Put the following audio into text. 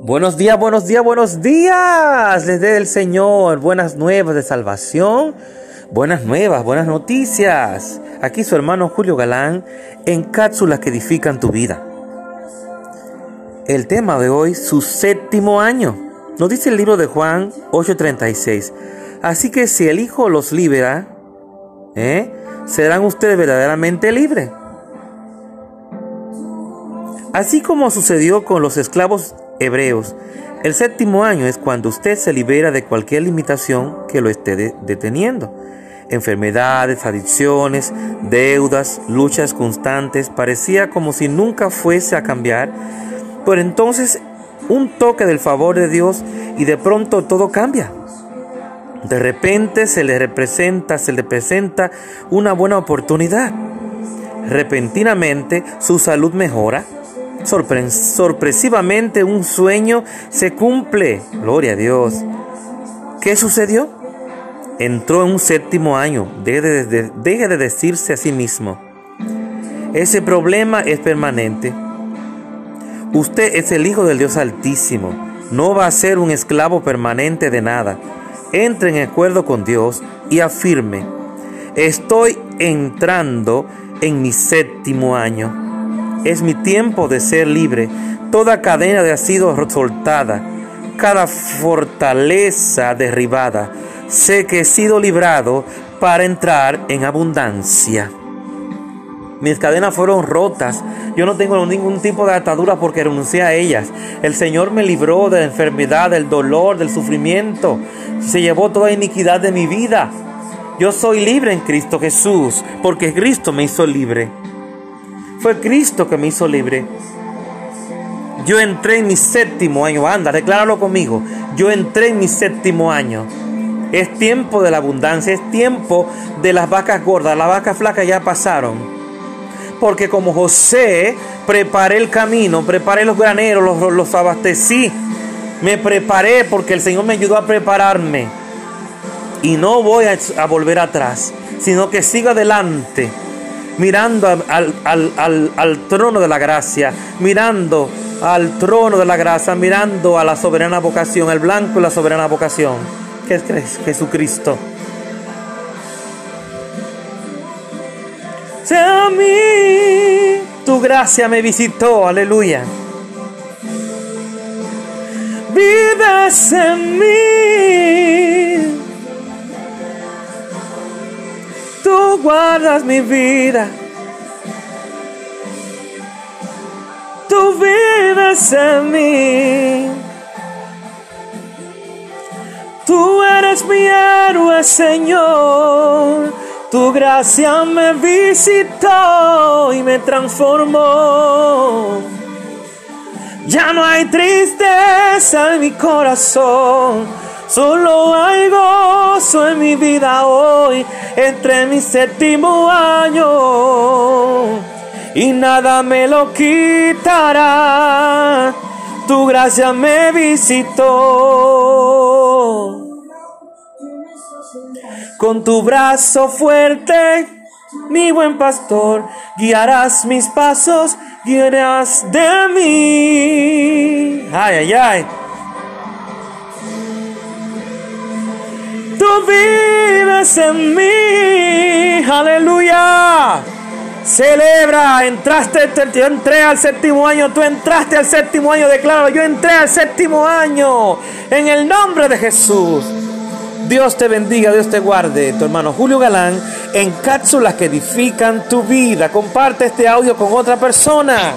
Buenos días, buenos días, buenos días. Les dé el Señor buenas nuevas de salvación, buenas nuevas, buenas noticias. Aquí su hermano Julio Galán en cápsulas que edifican tu vida. El tema de hoy, su séptimo año. Nos dice el libro de Juan 8:36. Así que si el Hijo los libera, ¿eh? serán ustedes verdaderamente libres. Así como sucedió con los esclavos hebreos, el séptimo año es cuando usted se libera de cualquier limitación que lo esté deteniendo. Enfermedades, adicciones, deudas, luchas constantes, parecía como si nunca fuese a cambiar. Pero entonces un toque del favor de Dios y de pronto todo cambia. De repente se le representa, se le presenta una buena oportunidad. Repentinamente su salud mejora. Sorpresivamente un sueño se cumple. Gloria a Dios. ¿Qué sucedió? Entró en un séptimo año. Deje de, decirse a sí mismo. Ese problema es permanente. Usted es el Hijo del Dios Altísimo. No va a ser un esclavo permanente de nada entre en acuerdo con Dios y afirme, estoy entrando en mi séptimo año. Es mi tiempo de ser libre. Toda cadena ha sido soltada, cada fortaleza derribada. Sé que he sido librado para entrar en abundancia. Mis cadenas fueron rotas. Yo no tengo ningún tipo de atadura porque renuncié a ellas. El Señor me libró de la enfermedad, del dolor, del sufrimiento. Se llevó toda iniquidad de mi vida. Yo soy libre en Cristo Jesús porque Cristo me hizo libre. Fue Cristo que me hizo libre. Yo entré en mi séptimo año. Anda, decláralo conmigo. Yo entré en mi séptimo año. Es tiempo de la abundancia, es tiempo de las vacas gordas. Las vacas flacas ya pasaron porque como José preparé el camino, preparé los graneros, los, los abastecí, me preparé porque el Señor me ayudó a prepararme. Y no voy a, volver atrás, sino que sigo adelante, mirando al, al, trono de la gracia, mirando al trono de la gracia, mirando a la soberana vocación, el blanco y la soberana vocación, que es Jesucristo. a mí tu gracia me visitó, aleluya. Vives en mí. Guardas mi vida. Tú vives en mí. Tú eres mi héroe, Señor. Tu gracia me visitó y me transformó. Ya no hay tristeza en mi corazón, solo hay gozo en mi vida hoy, entre mi séptimo año. Y nada me lo quitará, tu gracia me visitó. Con tu brazo fuerte, mi buen pastor, guiarás mis pasos, guiarás de mí. Ay, ay, ay. Tú vives en mí, aleluya. Celebra, entraste, yo entré al séptimo año, tú entraste al séptimo año, declaro, yo entré al séptimo año, en el nombre de Jesús. Dios te bendiga, Dios te guarde. Tu hermano Julio Galán en cápsulas que edifican tu vida. Comparte este audio con otra persona.